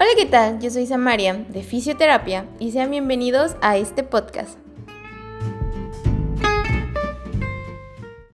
Hola, ¿qué tal? Yo soy Samaria de Fisioterapia y sean bienvenidos a este podcast.